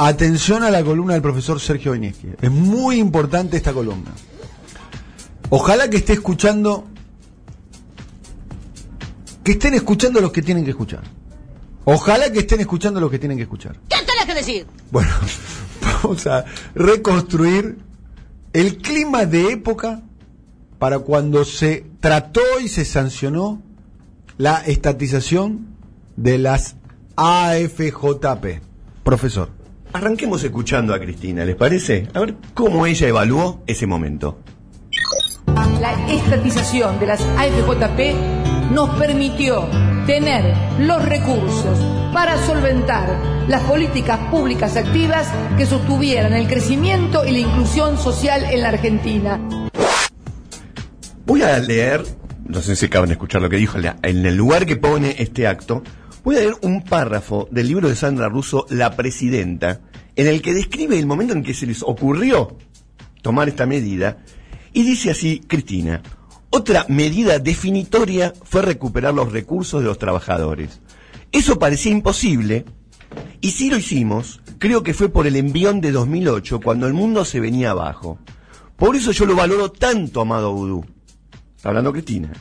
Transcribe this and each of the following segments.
Atención a la columna del profesor Sergio Beneschi. Es muy importante esta columna. Ojalá que esté escuchando. Que estén escuchando los que tienen que escuchar. Ojalá que estén escuchando los que tienen que escuchar. ¿Qué tenés que decir? Bueno, vamos a reconstruir el clima de época para cuando se trató y se sancionó la estatización de las AFJP. Profesor. Arranquemos escuchando a Cristina, ¿les parece? A ver cómo ella evaluó ese momento. La estatización de las AFJP nos permitió tener los recursos para solventar las políticas públicas activas que sostuvieran el crecimiento y la inclusión social en la Argentina. Voy a leer, no sé si acaban de escuchar lo que dijo, en el lugar que pone este acto, voy a leer un párrafo del libro de Sandra Russo, La Presidenta, en el que describe el momento en que se les ocurrió tomar esta medida, y dice así, Cristina, otra medida definitoria fue recuperar los recursos de los trabajadores. Eso parecía imposible, y si lo hicimos, creo que fue por el envión de 2008, cuando el mundo se venía abajo. Por eso yo lo valoro tanto, amado Vudú. Hablando Cristina.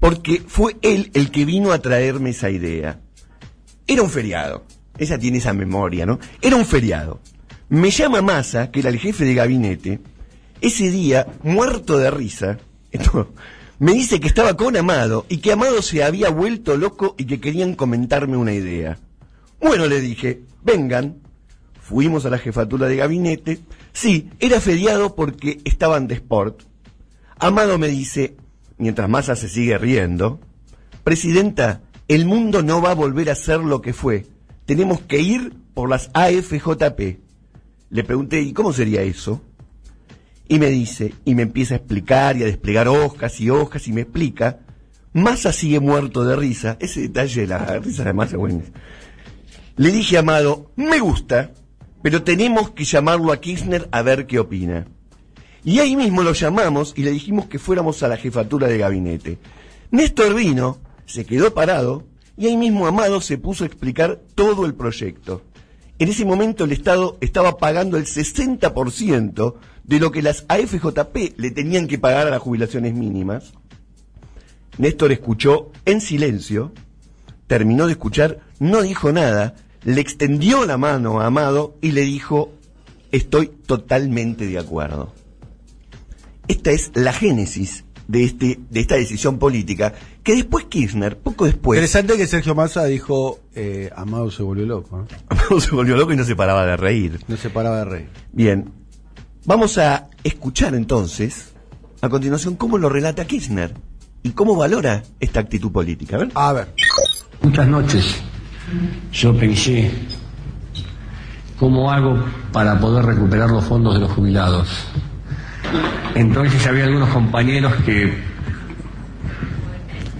Porque fue él el que vino a traerme esa idea. Era un feriado. Ella tiene esa memoria, ¿no? Era un feriado. Me llama Massa, que era el jefe de gabinete, ese día, muerto de risa, me dice que estaba con Amado y que Amado se había vuelto loco y que querían comentarme una idea. Bueno, le dije, vengan. Fuimos a la jefatura de gabinete. Sí, era feriado porque estaban de sport. Amado me dice, mientras Massa se sigue riendo, Presidenta, el mundo no va a volver a ser lo que fue. Tenemos que ir por las AFJP. Le pregunté, ¿y cómo sería eso? Y me dice, y me empieza a explicar y a desplegar hojas y hojas y me explica. Massa sigue muerto de risa. Ese detalle de la risa de Massa, bueno. Le dije Amado, me gusta, pero tenemos que llamarlo a Kirchner a ver qué opina. Y ahí mismo lo llamamos y le dijimos que fuéramos a la jefatura de gabinete. Néstor vino, se quedó parado y ahí mismo Amado se puso a explicar todo el proyecto. En ese momento el Estado estaba pagando el 60% de lo que las AFJP le tenían que pagar a las jubilaciones mínimas. Néstor escuchó en silencio, terminó de escuchar, no dijo nada, le extendió la mano a Amado y le dijo, estoy totalmente de acuerdo. Esta es la génesis de, este, de esta decisión política, que después Kirchner, poco después... Interesante que Sergio Massa dijo, eh, Amado se volvió loco. Amado se volvió loco y no se paraba de reír. No se paraba de reír. Bien, vamos a escuchar entonces, a continuación, cómo lo relata Kirchner y cómo valora esta actitud política. A ver. A ver. Muchas noches yo pensé, ¿cómo hago para poder recuperar los fondos de los jubilados? Entonces había algunos compañeros que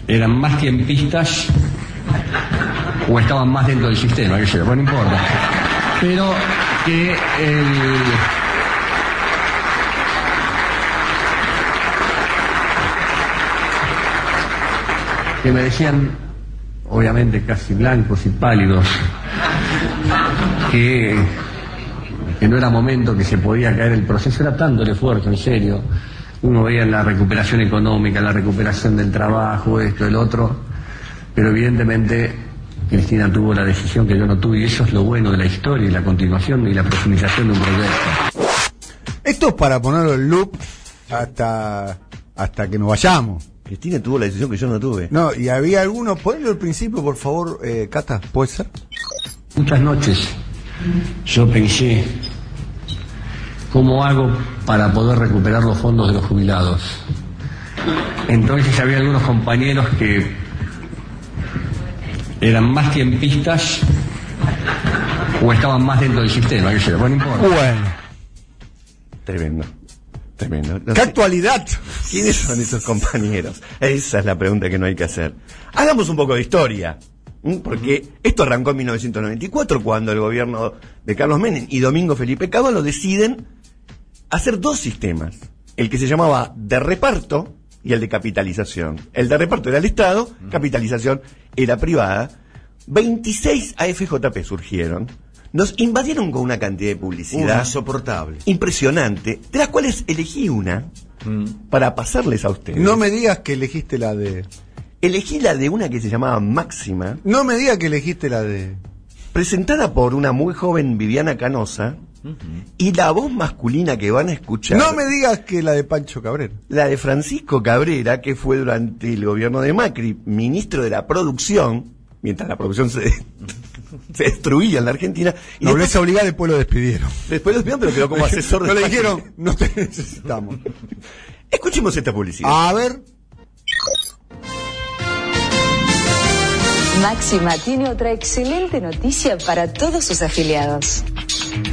eran más tiempistas o estaban más dentro del sistema, que sé, bueno, no importa. Pero que el... que me decían, obviamente casi blancos y pálidos, que que no era momento, que se podía caer el proceso, era tanto el esfuerzo, en serio. Uno veía la recuperación económica, la recuperación del trabajo, esto, el otro, pero evidentemente Cristina tuvo la decisión que yo no tuve y eso es lo bueno de la historia y la continuación y la profundización de un proyecto. Esto es para ponerlo en loop hasta, hasta que nos vayamos. Cristina tuvo la decisión que yo no tuve. No, y había algunos, ponelo al principio, por favor, eh, Cata, ¿puede ser? Muchas noches yo pensé, ¿cómo hago para poder recuperar los fondos de los jubilados? Entonces había algunos compañeros que eran más tiempistas o estaban más dentro del sistema, que bueno, no importa. Bueno. Tremendo. Tremendo. ¿Qué actualidad? ¿Quiénes son esos compañeros? Esa es la pregunta que no hay que hacer. Hagamos un poco de historia. Porque esto arrancó en 1994 cuando el gobierno de Carlos Menem y Domingo Felipe Cavallo deciden hacer dos sistemas. El que se llamaba de reparto y el de capitalización. El de reparto era el Estado, capitalización era privada. 26 AFJP surgieron. nos invadieron con una cantidad de publicidad insoportable. impresionante, de las cuales elegí una para pasarles a ustedes. No me digas que elegiste la de. Elegí la de una que se llamaba Máxima, No me digas que elegiste la de. presentada por una muy joven Viviana Canosa, y la voz masculina que van a escuchar, No me digas que la de Pancho Cabrera. la de Francisco Cabrera, que fue durante el gobierno de Macri, ministro de la producción, mientras la producción se, se destruía en la Argentina, y después, Nobleza obligada, después lo despidieron. después lo despidieron, pero quedó como asesor de No le dijeron, no te necesitamos. Escuchemos esta publicidad. A ver. Máxima tiene otra excelente noticia para todos sus afiliados.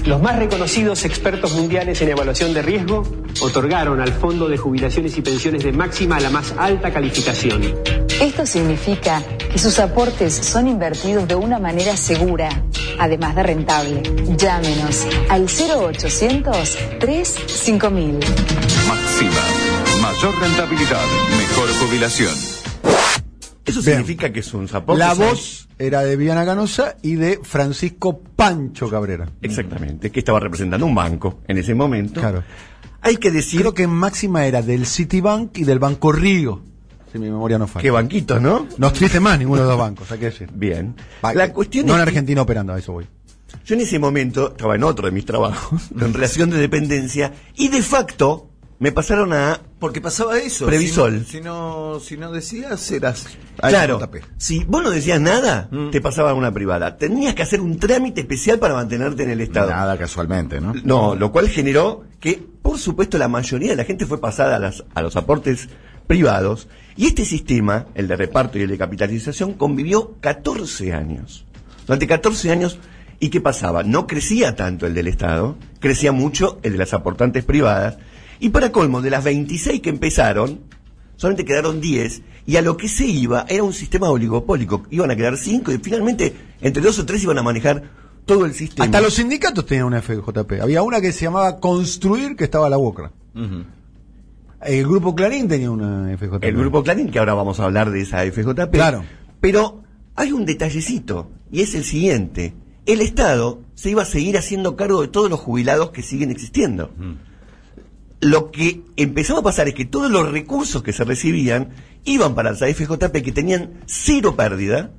Los más reconocidos expertos mundiales en evaluación de riesgo otorgaron al Fondo de Jubilaciones y Pensiones de Máxima la más alta calificación. Esto significa que sus aportes son invertidos de una manera segura, además de rentable. Llámenos al 0800 35000. Máxima. Mayor rentabilidad, mejor jubilación. Eso Bien. significa que sus aportes La son- voz era de Viviana Canosa y de Francisco Pancho Cabrera. Exactamente, que estaba representando un banco en ese momento. Claro. Hay que decir Creo que máxima era del Citibank y del Banco Río. Si mi memoria no falla. que banquitos, ¿no? No existe más ninguno de los bancos, hay que decir. Bien. La cuestión no es en que Argentina operando, a eso voy. yo en ese momento estaba en otro de mis trabajos, en relación de dependencia, y de facto me pasaron a... Porque pasaba eso. Previsol. Si, no, si no decías, eras. Claro, si vos no decías nada, Mm. te pasaba a una privada. Tenías que hacer un trámite especial para mantenerte en el Estado. Nada casualmente, ¿no? No, lo cual generó que, por supuesto, la mayoría de la gente fue pasada a, las- a los aportes privados y este sistema, el de reparto y el de capitalización, convivió 14 años. Durante 14 años, ¿y qué pasaba? No crecía tanto el del Estado, crecía mucho el de las aportantes privadas y para colmo, de las 26 que empezaron, solamente quedaron 10 y a lo que se iba era un sistema oligopólico. Iban a quedar 5 y finalmente entre dos o tres iban a manejar todo el sistema. Hasta los sindicatos tenían una FJP. Había una que se llamaba Construir, que estaba a la UOCRA. El grupo Clarín tenía una FJP. El grupo Clarín, que ahora vamos a hablar de esa FJP. Claro. Pero hay un detallecito, y es el siguiente. El Estado se iba a seguir haciendo cargo de todos los jubilados que siguen existiendo. Lo que empezaba a pasar es que todos los recursos que se recibían iban para las FJP que tenían cero pérdida,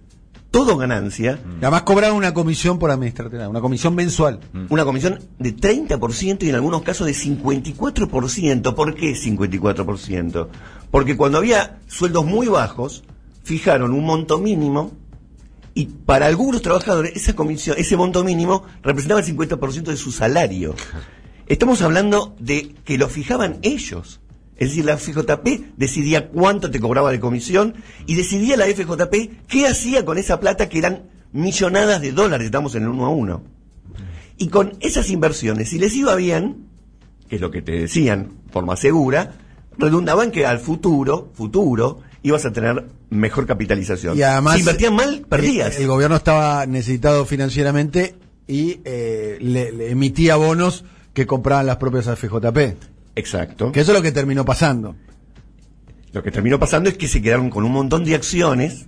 todo ganancia, Además cobraron una comisión por administrativa, una comisión mensual. una comisión de 30% y en algunos casos de 54%. ¿Por qué 54%? Porque cuando había sueldos muy bajos, fijaron un monto mínimo y para algunos trabajadores esa comisión, ese monto mínimo representaba el 50% de su salario. Estamos hablando de que lo fijaban ellos. Es decir, la FJP decidía cuánto te cobraba de comisión y decidía la FJP qué hacía con esa plata que eran millonadas de dólares, estamos en el uno a uno. Y con esas inversiones, si les iba bien, que es lo que te decían, forma segura, redundaban que al futuro, futuro, ibas a tener mejor capitalización. Y además. si invertían mal, perdías. El, el gobierno estaba necesitado financieramente y eh, le, le emitía bonos que compraban las propias FJP. Exacto. Que eso es lo que terminó pasando. Lo que terminó pasando es que se quedaron con un montón de acciones,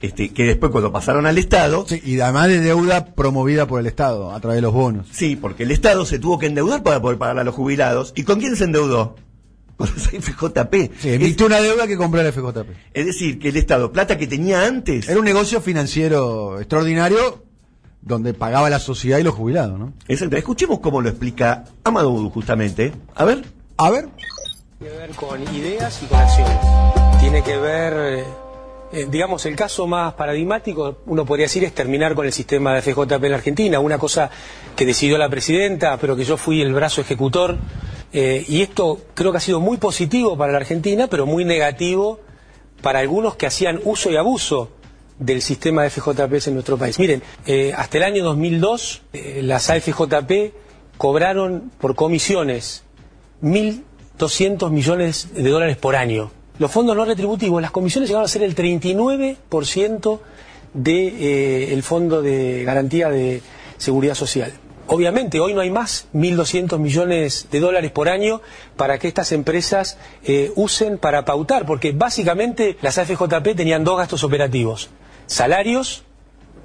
este, que después cuando pasaron al Estado, Sí, y además de deuda promovida por el Estado a través de los bonos. sí, porque el Estado se tuvo que endeudar para poder pagar a los jubilados. ¿Y con quién se endeudó? Con los FJP. Sí, emitió una deuda que compró la FJP. es decir, que el Estado, plata que tenía antes, Era un negocio financiero extraordinario donde pagaba la sociedad y los jubilados, ¿no? Exacto. Escuchemos cómo lo explica Amadou justamente. A ver. A ver, Tiene que ver con ideas y con acciones. Tiene que ver, eh, eh, digamos, el caso más paradigmático, uno podría decir, es terminar con el sistema de FJP en la Argentina, una cosa que decidió la presidenta, pero que yo fui el brazo ejecutor. eh, y esto creo que ha sido muy positivo para la Argentina, pero muy negativo para algunos que hacían uso y abuso del sistema de FJP en nuestro país. Miren, eh, hasta el año 2002 eh, las AFJP cobraron por comisiones 1.200 millones de dólares por año. Los fondos no retributivos, las comisiones llegaron a ser el 39% del de, eh, Fondo de Garantía de Seguridad Social. Obviamente, hoy no hay más 1.200 millones de dólares por año para que estas empresas eh, usen para pautar, porque básicamente las AFJP tenían dos gastos operativos, salarios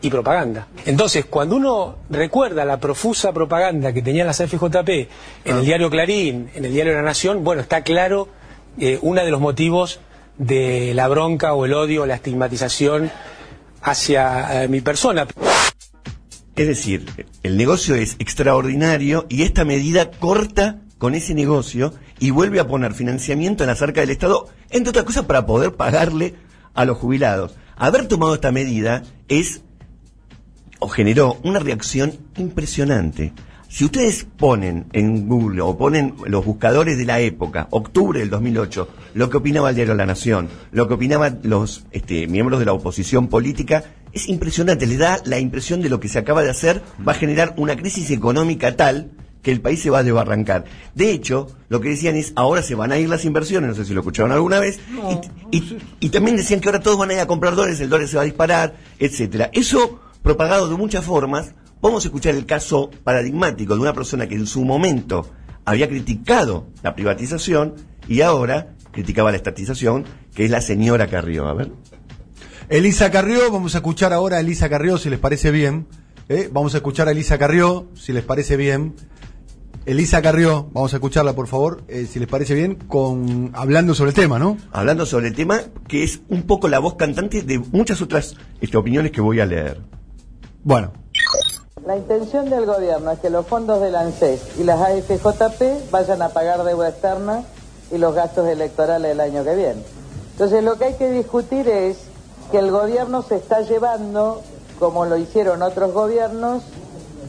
y propaganda. Entonces, cuando uno recuerda la profusa propaganda que tenían las FJP en el diario Clarín, en el diario La Nación, bueno, está claro eh, uno de los motivos de la bronca o el odio o la estigmatización hacia eh, mi persona. Es decir, el negocio es extraordinario y esta medida corta con ese negocio y vuelve a poner financiamiento en la cerca del Estado, entre otras cosas para poder pagarle a los jubilados. Haber tomado esta medida es o generó una reacción impresionante. Si ustedes ponen en Google o ponen los buscadores de la época, octubre del 2008, lo que opinaba el diario La Nación, lo que opinaban los este, miembros de la oposición política, es impresionante, les da la impresión de lo que se acaba de hacer va a generar una crisis económica tal que el país se va a desbarrancar. De hecho, lo que decían es, ahora se van a ir las inversiones, no sé si lo escucharon alguna vez, y, y- y también decían que ahora todos van a ir a comprar dólares, el dólar se va a disparar, etcétera. Eso, propagado de muchas formas, vamos a escuchar el caso paradigmático de una persona que en su momento había criticado la privatización y ahora criticaba la estatización, que es la señora Carrió. A ver. Elisa Carrió, vamos a escuchar ahora a Elisa Carrió, si les parece bien. ¿eh? Vamos a escuchar a Elisa Carrió, si les parece bien. Elisa Carrió, vamos a escucharla por favor, eh, si les parece bien, con hablando sobre el tema, ¿no? Hablando sobre el tema, que es un poco la voz cantante de muchas otras este, opiniones que voy a leer. Bueno. La intención del gobierno es que los fondos del ANSES y las AFJP vayan a pagar deuda externa y los gastos electorales del año que viene. Entonces lo que hay que discutir es que el gobierno se está llevando, como lo hicieron otros gobiernos,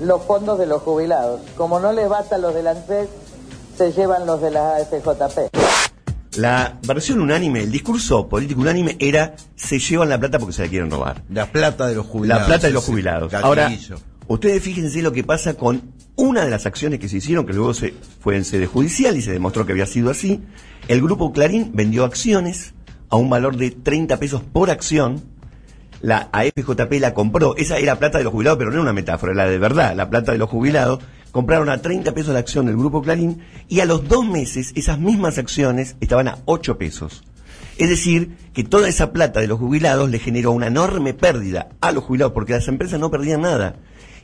los fondos de los jubilados. Como no les basta los del ANSES, se llevan los de las AFJP. La versión unánime, el discurso político unánime era se llevan la plata porque se la quieren robar. La plata de los jubilados. La plata de los jubilados. Ahora, ustedes fíjense lo que pasa con una de las acciones que se hicieron, que luego se fue en sede judicial y se demostró que había sido así. El grupo Clarín vendió acciones a un valor de 30 pesos por acción. La AFJP la compró. Esa era plata de los jubilados, pero no era una metáfora, era de verdad, la plata de los jubilados. Compraron a 30 pesos la acción del grupo Clarín y a los dos meses esas mismas acciones estaban a 8 pesos. Es decir, que toda esa plata de los jubilados le generó una enorme pérdida a los jubilados porque las empresas no perdían nada.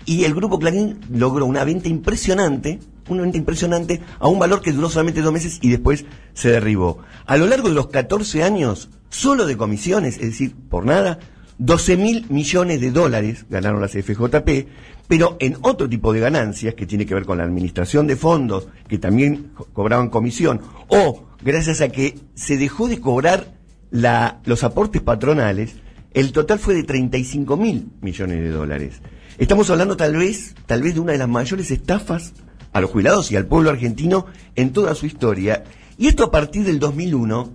Y el grupo Clarín logró una venta impresionante, una venta impresionante a un valor que duró solamente dos meses y después se derribó. A lo largo de los 14 años, solo de comisiones, es decir, por nada, 12 mil millones de dólares ganaron las FJP, pero en otro tipo de ganancias que tiene que ver con la administración de fondos, que también co- cobraban comisión, o gracias a que se dejó de cobrar los aportes patronales, el total fue de 35 mil millones de dólares. Estamos hablando tal vez, tal vez de una de las mayores estafas a los jubilados y al pueblo argentino en toda su historia. Y esto a partir del 2001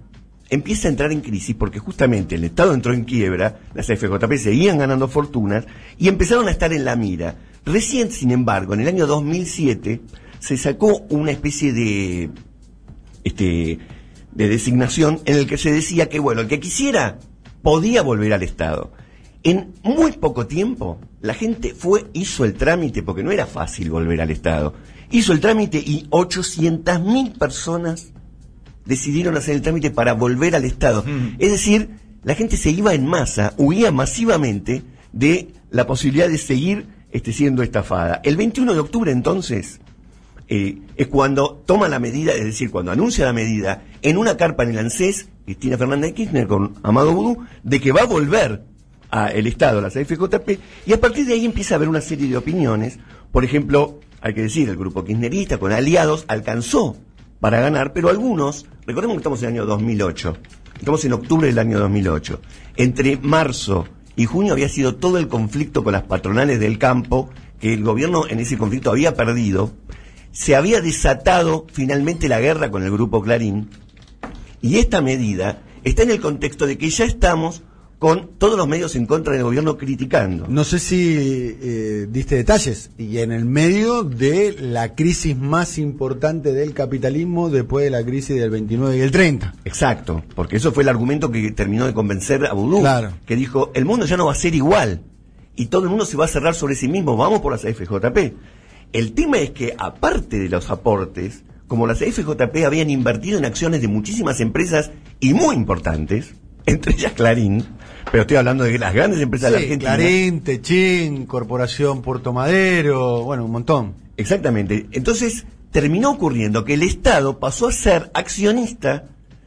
empieza a entrar en crisis porque justamente el Estado entró en quiebra, las FJP seguían ganando fortunas y empezaron a estar en la mira. Recién, sin embargo, en el año 2007 se sacó una especie de este de designación en el que se decía que bueno, el que quisiera podía volver al Estado. En muy poco tiempo, la gente fue, hizo el trámite, porque no era fácil volver al Estado. Hizo el trámite y 800.000 personas decidieron hacer el trámite para volver al Estado. Es decir, la gente se iba en masa, huía masivamente de la posibilidad de seguir este, siendo estafada. El 21 de octubre, entonces, eh, es cuando toma la medida, es decir, cuando anuncia la medida en una carpa en el ANSES, Cristina Fernández de Kirchner con Amado Vudú, de que va a volver al Estado, a las FJP, y a partir de ahí empieza a haber una serie de opiniones. Por ejemplo, hay que decir, el grupo kirchnerista con aliados alcanzó para ganar, pero algunos, recordemos que estamos en el año 2008, estamos en octubre del año 2008, entre marzo y junio había sido todo el conflicto con las patronales del campo, que el gobierno en ese conflicto había perdido, se había desatado finalmente la guerra con el grupo Clarín, y esta medida está en el contexto de que ya estamos con todos los medios en contra del gobierno criticando. No sé si eh, diste detalles, y en el medio de la crisis más importante del capitalismo después de la crisis del 29 y el 30. Exacto, porque eso fue el argumento que terminó de convencer a Vudú, Claro. que dijo, el mundo ya no va a ser igual, y todo el mundo se va a cerrar sobre sí mismo, vamos por las FJP. El tema es que, aparte de los aportes, como las FJP habían invertido en acciones de muchísimas empresas y muy importantes, entre ellas Clarín, pero estoy hablando de las grandes empresas de Sí, Argentina. Clarín, Techín, Corporación Puerto Madero, bueno, un montón. Exactamente. Entonces, terminó ocurriendo que el Estado pasó a ser accionista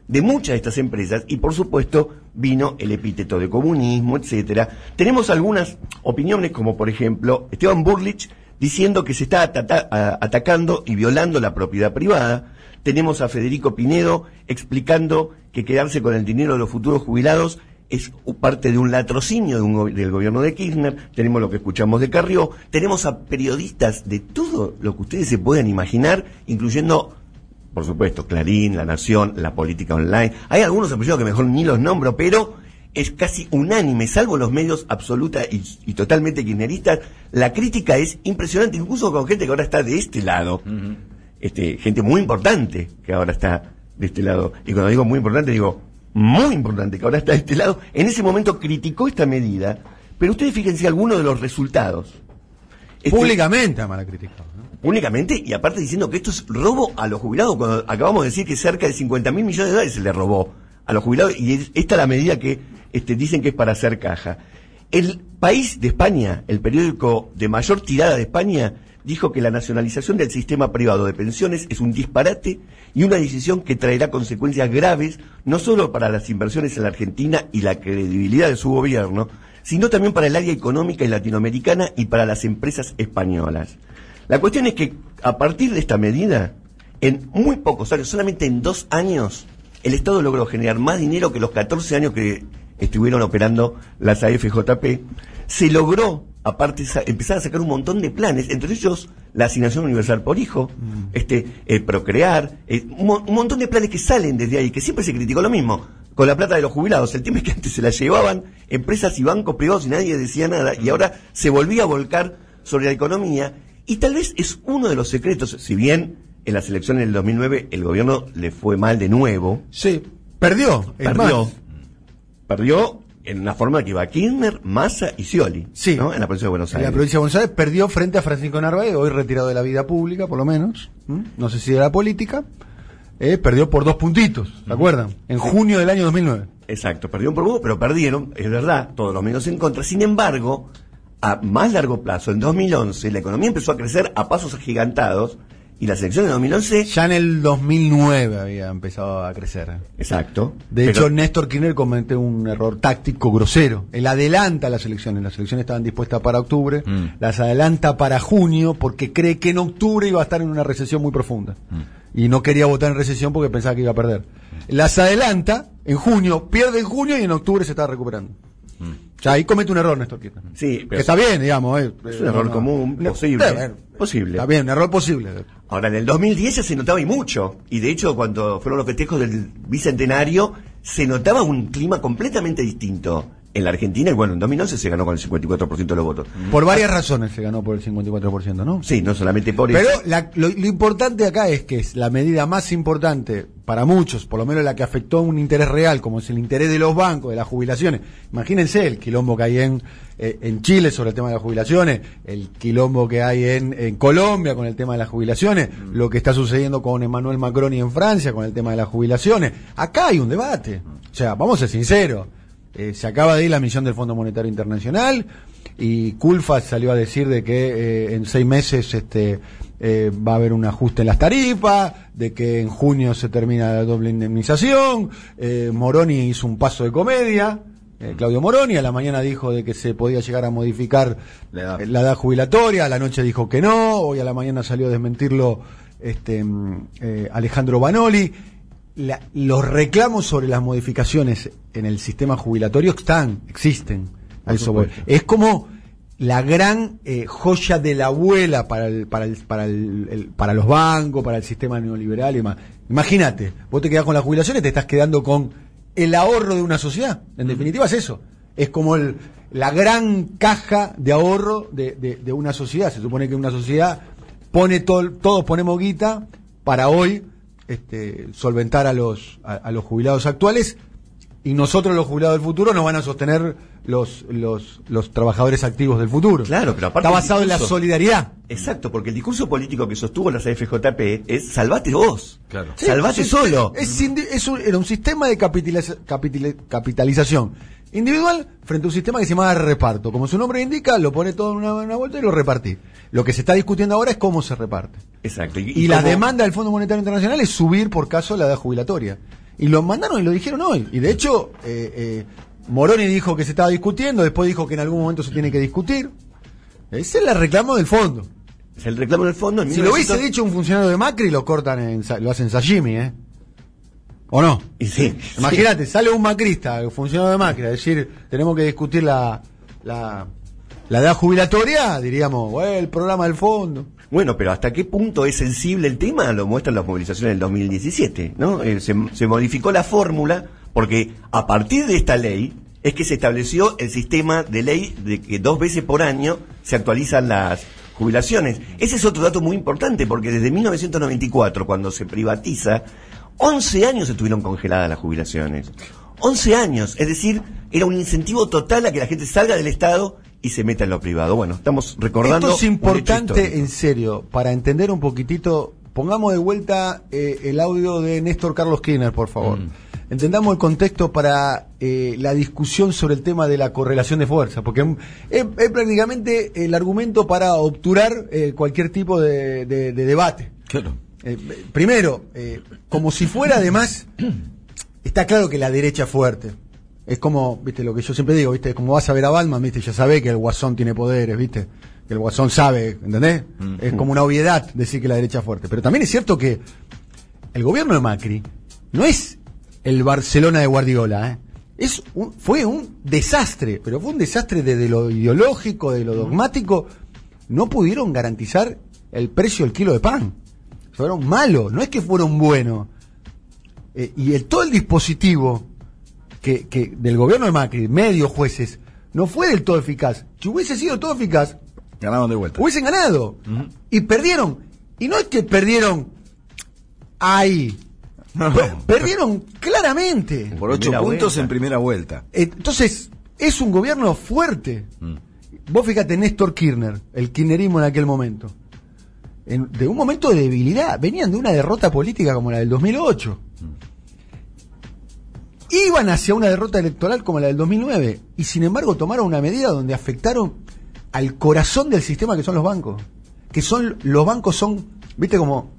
de muchas de estas empresas y, por supuesto, vino el epíteto de comunismo, etcétera. Tenemos algunas opiniones, como por ejemplo, Esteban Burlich diciendo que se está atata- atacando y violando la propiedad privada. Tenemos a Federico Pinedo explicando que quedarse con el dinero de los futuros jubilados es parte de un latrocinio de un del gobierno de Kirchner, tenemos lo que escuchamos de Carrió, tenemos a periodistas de todo lo que ustedes se puedan imaginar, incluyendo, por supuesto, Clarín, La Nación, La Política Online. Hay algunos apellidos que mejor ni los nombro, pero es casi unánime, salvo los medios absoluta y, y totalmente kirchneristas, la crítica es impresionante, incluso con gente que ahora está de este lado, este, gente muy importante que ahora está de este lado. Y cuando digo muy importante, digo muy importante que ahora está de este lado. En ese momento criticó esta medida, pero ustedes fíjense algunos de los resultados. Este, Públicamente, además la criticado. ¿no? Públicamente, y aparte diciendo que esto es robo a los jubilados, cuando acabamos de decir que cerca de 50 mil millones de dólares se le robó a los jubilados, y es- esta es la medida que este, dicen que es para hacer caja. El país de España, el periódico de mayor tirada de España, dijo que la nacionalización del sistema privado de pensiones es un disparate y una decisión que traerá consecuencias graves no solo para las inversiones en la Argentina y la credibilidad de su gobierno, sino también para el área económica y latinoamericana y para las empresas españolas. La cuestión es que a partir de esta medida, en muy pocos años, solamente en dos años, el Estado logró generar más dinero que los 14 años que estuvieron operando las AFJP. Se logró, aparte, empezar a sacar un montón de planes, entre ellos la asignación universal por hijo, este, eh, procrear, eh, un, mo- un montón de planes que salen desde ahí, que siempre se criticó lo mismo, con la plata de los jubilados. El tema es que antes se la llevaban empresas y bancos privados y nadie decía nada, y ahora se volvía a volcar sobre la economía, y tal vez es uno de los secretos, si bien en las elecciones del 2009 el gobierno le fue mal de nuevo, Sí, perdió. perdió, perdió en la forma que iba Kirchner, Massa y Scioli, Sí. ¿no? en la provincia de Buenos En Aires. la provincia de Buenos Aires perdió frente a Francisco Narváez, hoy retirado de la vida pública, por lo menos. No sé si de la política. Eh, perdió por dos puntitos, ¿se acuerdan? En junio del año 2009. Exacto, perdieron por poco, pero perdieron, es verdad, todos los medios en contra. Sin embargo, a más largo plazo, en 2011, la economía empezó a crecer a pasos agigantados y las elecciones de 2011... Ya en el 2009 había empezado a crecer. Exacto. De hecho, Néstor Kirchner cometió un error táctico grosero. Él adelanta las elecciones. Las elecciones estaban dispuestas para octubre. Mm. Las adelanta para junio porque cree que en octubre iba a estar en una recesión muy profunda. Y no quería votar en recesión porque pensaba que iba a perder. Las adelanta en junio, pierde en junio y en octubre se está recuperando. O sea, ahí comete un error Néstor Kirchner. Sí, Que está bien, digamos. eh, es un error no, común, No, posible. está bien. Posible. Está bien, un error posible. Ahora, en el 2010 ya se notaba y mucho. Y de hecho, cuando fueron los festejos del bicentenario, se notaba un clima completamente distinto en la Argentina. Y bueno, en 2011 se ganó con el 54% de los votos. Por varias razones se ganó por el 54%, ¿no? Sí, no solamente por Pero eso. la- lo, lo importante acá es que es la medida más importante para muchos, por lo menos la que afectó un interés real, como es el interés de los bancos, de las jubilaciones. Imagínense el quilombo que hay en, eh, en Chile sobre el tema de las jubilaciones, el quilombo que hay en, en Colombia con el tema de las jubilaciones, lo que está sucediendo con Emmanuel Macron y en Francia con el tema de las jubilaciones. Acá hay un debate. O sea, vamos a ser sinceros. Eh, se acaba de ir la misión del Fondo Monetario Internacional y Culfa salió a decir de que eh, en seis meses este eh, va a haber un ajuste en las tarifas, de que en junio se termina la doble indemnización, Moroni hizo un paso de comedia, Claudio Moroni a la mañana dijo de que se podía llegar a modificar La edad. la edad jubilatoria, a la noche dijo que no, hoy a la mañana salió a desmentirlo este, mm, Alejandro Banoli. La- los reclamos sobre las modificaciones en el sistema jubilatorio están, existen. Es como la gran eh, joya de la abuela para el, para el, para el, el- para los bancos, para el sistema neoliberal y demás. Imagínate, vos te quedás con las jubilaciones, te estás quedando con el ahorro de una sociedad. En definitiva es eso. Es como el, la gran caja de ahorro de, de- de una sociedad. Se supone que una sociedad pone todo, todos ponemos guita para hoy este, solventar a los, a, a los jubilados actuales y nosotros los jubilados del futuro nos van a sostener los, los, los trabajadores activos del futuro. Claro, pero aparte Está basado en la solidaridad. Exacto, porque el discurso político que sostuvo la CFJP es salvate vos. Claro. Sí, salvate sí, solo. Es, indi- es un, era un sistema de capitaliza- capitali- capitalización individual frente a un sistema que se llama reparto. Como su nombre indica, lo pone todo en una, una vuelta y lo repartí. Lo que se está discutiendo ahora es cómo se reparte. Exacto. Y, la cómo- demanda del Fondo Monetario Internacional es subir por caso la edad jubilatoria. Y lo mandaron y lo dijeron hoy. Y de hecho, eh, eh, Moroni dijo que se estaba discutiendo, después dijo que en algún momento se tiene que discutir. Ese es el reclamo del fondo. Es el reclamo del fondo. en Si lo 1900 hubiese dicho un funcionario de Macri, lo cortan, en, lo hacen sashimi, ¿eh? ¿O no? Y sí. Imagínate, sale un macrista, un funcionario de Macri, a decir, tenemos que discutir la, la, la edad jubilatoria, diríamos, bueno, el programa del fondo. Bueno, pero ¿hasta qué punto es sensible el tema? Lo muestran las movilizaciones del 2017, ¿no? Eh, se, se modificó la fórmula porque a partir de esta ley es que se estableció el sistema de ley de que dos veces por año se actualizan las jubilaciones. Ese es otro dato muy importante porque desde 1994, cuando se privatiza, 11 años estuvieron congeladas las jubilaciones. 11 años, es decir, era un incentivo total a que la gente salga del Estado y se meta en lo privado. Bueno, estamos recordando. Esto es importante, en serio, para entender un poquitito. Pongamos de vuelta eh, el audio de Néstor Carlos Kirchner, por favor. Mm. Entendamos el contexto para eh, la discusión sobre el tema de la correlación de fuerza, porque es, es prácticamente el argumento para obturar eh, cualquier tipo de, de- de debate. Claro. Eh, primero, eh, como si fuera además, está claro que la derecha es fuerte. Es como, viste, lo que yo siempre digo, viste, como vas a ver a Batman, viste, ya sabe que el guasón tiene poderes, viste, que el guasón sabe, ¿entendés? Es como una obviedad decir que la derecha es fuerte. Pero también es cierto que el gobierno de Macri no es el Barcelona de Guardiola, ¿eh? Es un- fue un desastre, pero fue un desastre desde lo ideológico, de lo dogmático. No pudieron garantizar el precio del kilo de pan. Fueron malos, no es que fueron buenos. Eh, y el, todo el dispositivo que, que del gobierno de Macri, medios jueces, no fue del todo eficaz. Si hubiese sido todo eficaz, Ganaron de vuelta. hubiesen ganado. Y perdieron. Y no es que perdieron ahí. No, no. Per- Perdieron claramente. Por ocho Primera puntos vuelta. en primera vuelta. Eh, Entonces, es un gobierno fuerte. Vos fíjate, Néstor Kirchner, el kirchnerismo en aquel momento. En- de un momento de debilidad. Venían de una derrota política como la del 2008. Iban hacia una derrota electoral como la del 2009. Y sin embargo tomaron una medida donde afectaron al corazón del sistema que son los bancos. Que son, los bancos son, viste como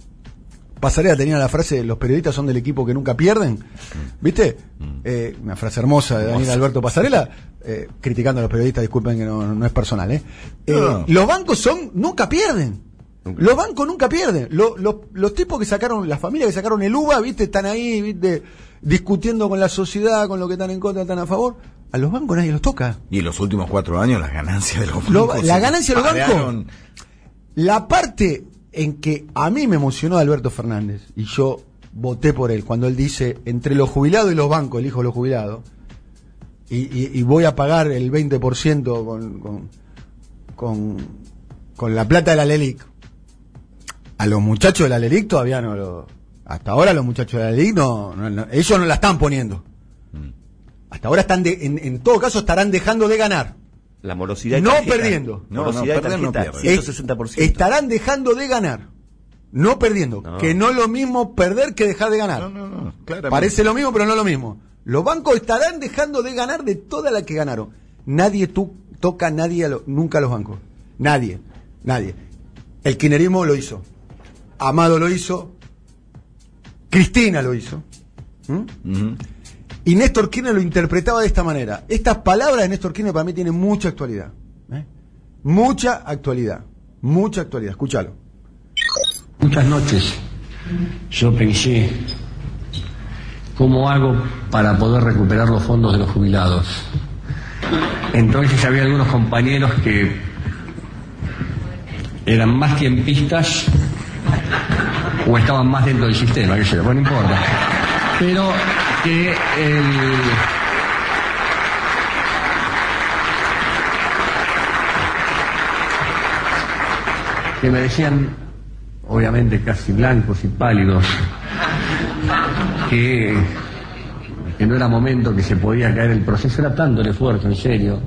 Pasarela tenía la frase, los periodistas son del equipo que nunca pierden, ¿viste? Eh, una frase hermosa de Daniel Alberto Pasarela, eh, criticando a los periodistas, disculpen que no, no es personal, ¿eh? Eh. Los bancos son, nunca pierden. Nunca. Los bancos nunca pierden. Lo- lo- los tipos que sacaron, las familias que sacaron el UBA, ¿viste? Están ahí, ¿viste? Discutiendo con la sociedad, con lo que están en contra, están a favor. A los bancos nadie los toca. Y en los últimos cuatro años las ganancias de los Lo- bancos. la ganancia de los bancos. La parte en que a mí me emocionó Alberto Fernández, y yo voté por él, cuando él dice, entre los jubilados y los bancos, elijo los jubilados, y, y- y voy a pagar el 20% con, con, con, con la plata de la LELIC. A los muchachos de la LELIC todavía no lo... Hasta ahora los muchachos de la LELIC no, no- no- ellos no la están poniendo. Hasta ahora están de- en, en todo caso estarán dejando de ganar. La morosidad No tarjeta. perdiendo. No, Morosidad no, de perder no pierde. 160%. Estarán dejando de ganar. No perdiendo. No. Que no es lo mismo perder que dejar de ganar. No, no, no. Parece lo mismo, pero no lo mismo. Los bancos estarán dejando de ganar de toda la que ganaron. Nadie tú, toca a nadie a lo- nunca a los bancos. Nadie. Nadie. El kirchnerismo lo hizo. Amado lo hizo. Cristina lo hizo. ¿Mm? Y Néstor Kirchner lo interpretaba de esta manera. Estas palabras de Néstor Kirchner para mí tienen mucha actualidad. ¿eh? Mucha actualidad. Mucha actualidad. Escúchalo. Muchas noches yo pensé, ¿cómo hago para poder recuperar los fondos de los jubilados? Entonces había algunos compañeros que eran más tiempistas o estaban más dentro del sistema, qué sé yo, bueno, no importa. Pero que el... que me decían, obviamente casi blancos y pálidos, que que no era momento, que se podía caer el proceso, era tanto el esfuerzo, en serio.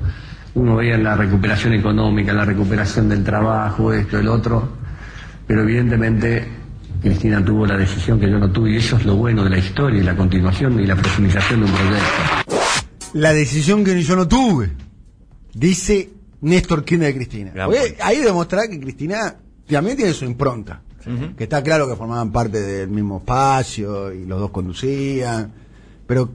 Uno veía la recuperación económica, la recuperación del trabajo, esto, el otro, pero evidentemente Cristina tuvo la decisión que yo no tuve y eso es lo bueno de la historia y la continuación y la profundización de un proyecto. La decisión que yo no tuve, dice Néstor Kirchner de Cristina. Porque ahí demostrará que Cristina también tiene su impronta. Que está claro que formaban parte del mismo espacio y los dos conducían. Pero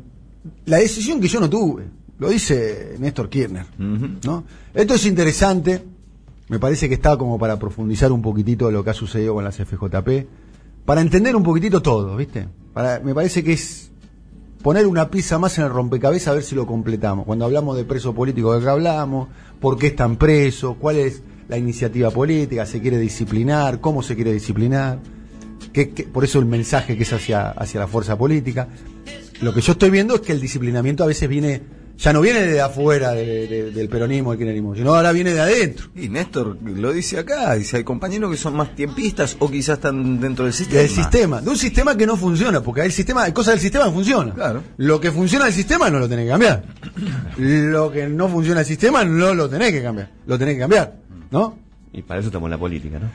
la decisión que yo no tuve, lo dice Néstor Kirchner. ¿no? Esto es interesante. Me parece que está como para profundizar un poquitito lo que ha sucedido con las FJP. Para entender un poquitito todo, ¿viste? Para, me parece que es poner una pieza más en el rompecabezas a ver si lo completamos. Cuando hablamos de preso político, ¿de qué hablamos? ¿Por qué están presos? ¿Cuál es la iniciativa política? ¿Se quiere disciplinar? ¿Cómo se quiere disciplinar? ¿Qué- por eso el mensaje que es hacia, hacia la fuerza política. Lo que yo estoy viendo es que el disciplinamiento a veces viene, ya no viene de afuera de- de- del peronismo, del kirchnerismo, sino ahora viene de adentro. Y Néstor lo dice acá, dice, hay compañeros que son más tiempistas o quizás están dentro del sistema. Del sistema, de un sistema que no funciona, porque el sistema, hay cosas del sistema que funcionan. Claro. Lo que funciona del sistema no lo tenés que cambiar. Lo que no funciona del sistema no lo tenés que cambiar. Lo tenés que cambiar, ¿no? Y para eso estamos en la política, ¿no?